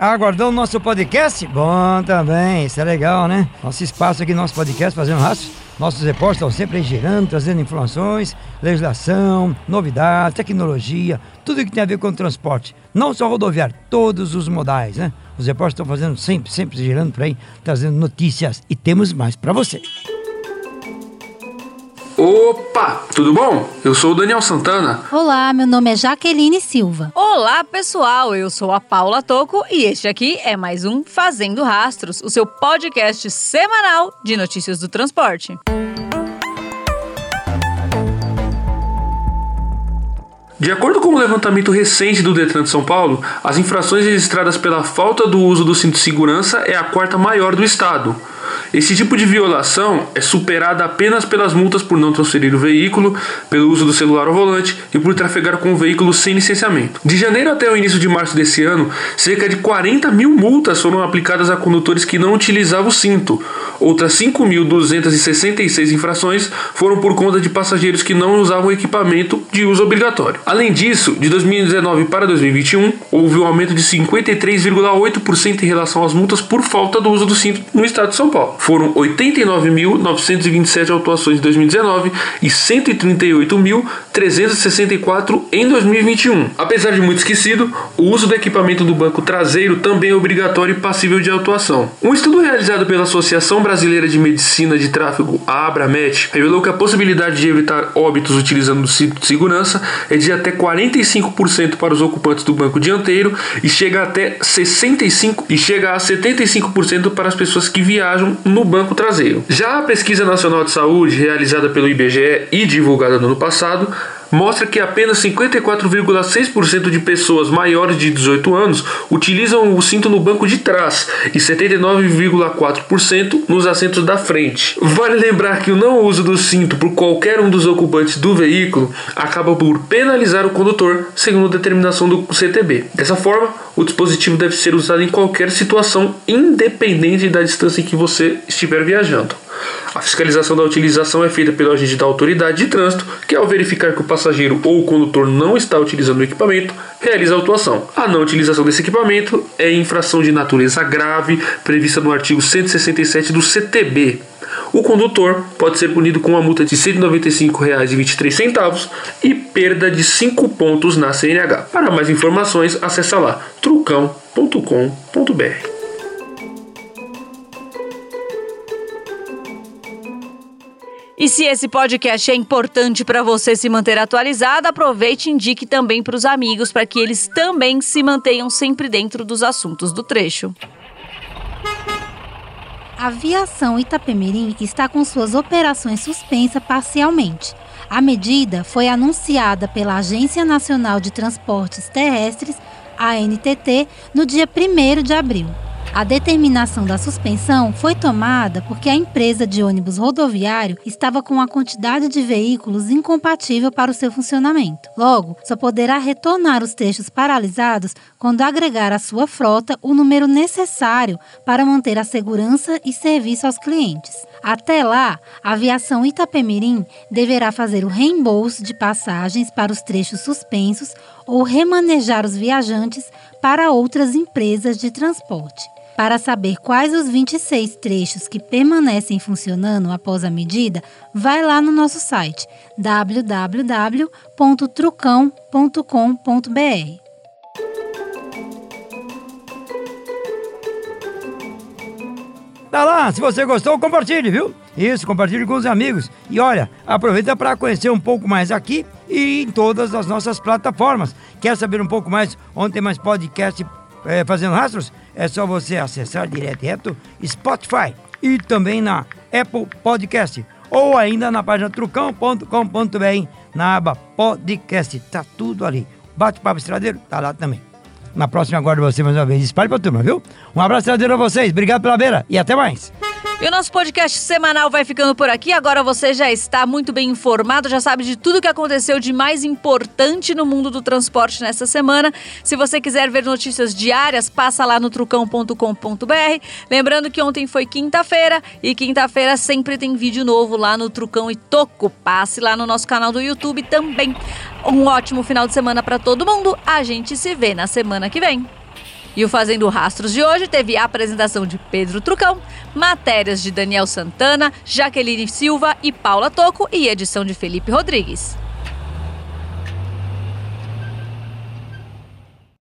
Aguardando nosso podcast? Bom também, isso é legal, né? Nosso espaço aqui, nosso podcast, fazendo rastros. Nossos repórteres estão sempre girando, trazendo informações, legislação, novidades, tecnologia, tudo que tem a ver com o transporte. Não só rodoviário, todos os modais, né? Os repórteres estão fazendo sempre, sempre girando por aí, trazendo notícias e temos mais para você. Opa, tudo bom? Eu sou o Daniel Santana. Olá, meu nome é Jaqueline Silva. Olá, pessoal. Eu sou a Paula Toco e este aqui é mais um Fazendo Rastros, o seu podcast semanal de notícias do transporte. De acordo com o um levantamento recente do Detran de São Paulo, as infrações registradas pela falta do uso do cinto de segurança é a quarta maior do estado. Esse tipo de violação é superada apenas pelas multas por não transferir o veículo, pelo uso do celular ao volante e por trafegar com o veículo sem licenciamento. De janeiro até o início de março desse ano, cerca de 40 mil multas foram aplicadas a condutores que não utilizavam o cinto. Outras 5.266 infrações foram por conta de passageiros que não usavam equipamento de uso obrigatório. Além disso, de 2019 para 2021, houve um aumento de 53,8% em relação às multas por falta do uso do cinto no estado de São Paulo. Foram 89.927 autuações em 2019 e 138.364 em 2021. Apesar de muito esquecido, o uso do equipamento do banco traseiro também é obrigatório e passível de autuação. Um estudo realizado pela Associação Brasileira de Medicina de Tráfego, a Abramet, revelou que a possibilidade de evitar óbitos utilizando o cinto de segurança é de até 45% para os ocupantes do banco dianteiro e chega até 65 e chega a 75% para as pessoas que viajam no banco traseiro. Já a Pesquisa Nacional de Saúde, realizada pelo IBGE e divulgada no ano passado, mostra que apenas 54,6% de pessoas maiores de 18 anos utilizam o cinto no banco de trás e 79,4% nos assentos da frente. Vale lembrar que o não uso do cinto por qualquer um dos ocupantes do veículo acaba por penalizar o condutor, segundo a determinação do CTB. Dessa forma, o dispositivo deve ser usado em qualquer situação, independente da distância em que você estiver viajando. A fiscalização da utilização é feita pelo agente da autoridade de trânsito, que ao verificar que o passageiro ou o condutor não está utilizando o equipamento, realiza a autuação. A não utilização desse equipamento é infração de natureza grave prevista no artigo 167 do CTB. O condutor pode ser punido com uma multa de R$ 195,23 e perda de 5 pontos na CNH. Para mais informações, acesse lá trucão.com.br. E se esse podcast é importante para você se manter atualizado, aproveite e indique também para os amigos para que eles também se mantenham sempre dentro dos assuntos do trecho. A aviação Itapemirim está com suas operações suspensas parcialmente. A medida foi anunciada pela Agência Nacional de Transportes Terrestres, ANTT, no dia 1 de abril. A determinação da suspensão foi tomada porque a empresa de ônibus rodoviário estava com a quantidade de veículos incompatível para o seu funcionamento. Logo, só poderá retornar os trechos paralisados quando agregar à sua frota o número necessário para manter a segurança e serviço aos clientes. Até lá, a aviação Itapemirim deverá fazer o reembolso de passagens para os trechos suspensos ou remanejar os viajantes para outras empresas de transporte. Para saber quais os 26 trechos que permanecem funcionando após a medida, vai lá no nosso site www.trucão.com.br. Tá lá, se você gostou, compartilhe, viu? Isso, compartilhe com os amigos. E olha, aproveita para conhecer um pouco mais aqui e em todas as nossas plataformas. Quer saber um pouco mais onde tem mais podcast é, fazendo rastros? É só você acessar direto, direto Spotify e também na Apple Podcast ou ainda na página trucão.com.br na aba podcast. Tá tudo ali. Bate-papo estradeiro, tá lá também. Na próxima aguardo você mais uma vez. Espalhe pra turma, viu? Um abraço estradeiro a vocês. Obrigado pela beira e até mais. E o nosso podcast semanal vai ficando por aqui. Agora você já está muito bem informado, já sabe de tudo que aconteceu de mais importante no mundo do transporte nessa semana. Se você quiser ver notícias diárias, passa lá no trucão.com.br. Lembrando que ontem foi quinta-feira e quinta-feira sempre tem vídeo novo lá no Trucão e Toco. Passe lá no nosso canal do YouTube também. Um ótimo final de semana para todo mundo. A gente se vê na semana que vem. E o Fazendo Rastros de hoje teve a apresentação de Pedro Trucão, matérias de Daniel Santana, Jaqueline Silva e Paula Toco e edição de Felipe Rodrigues.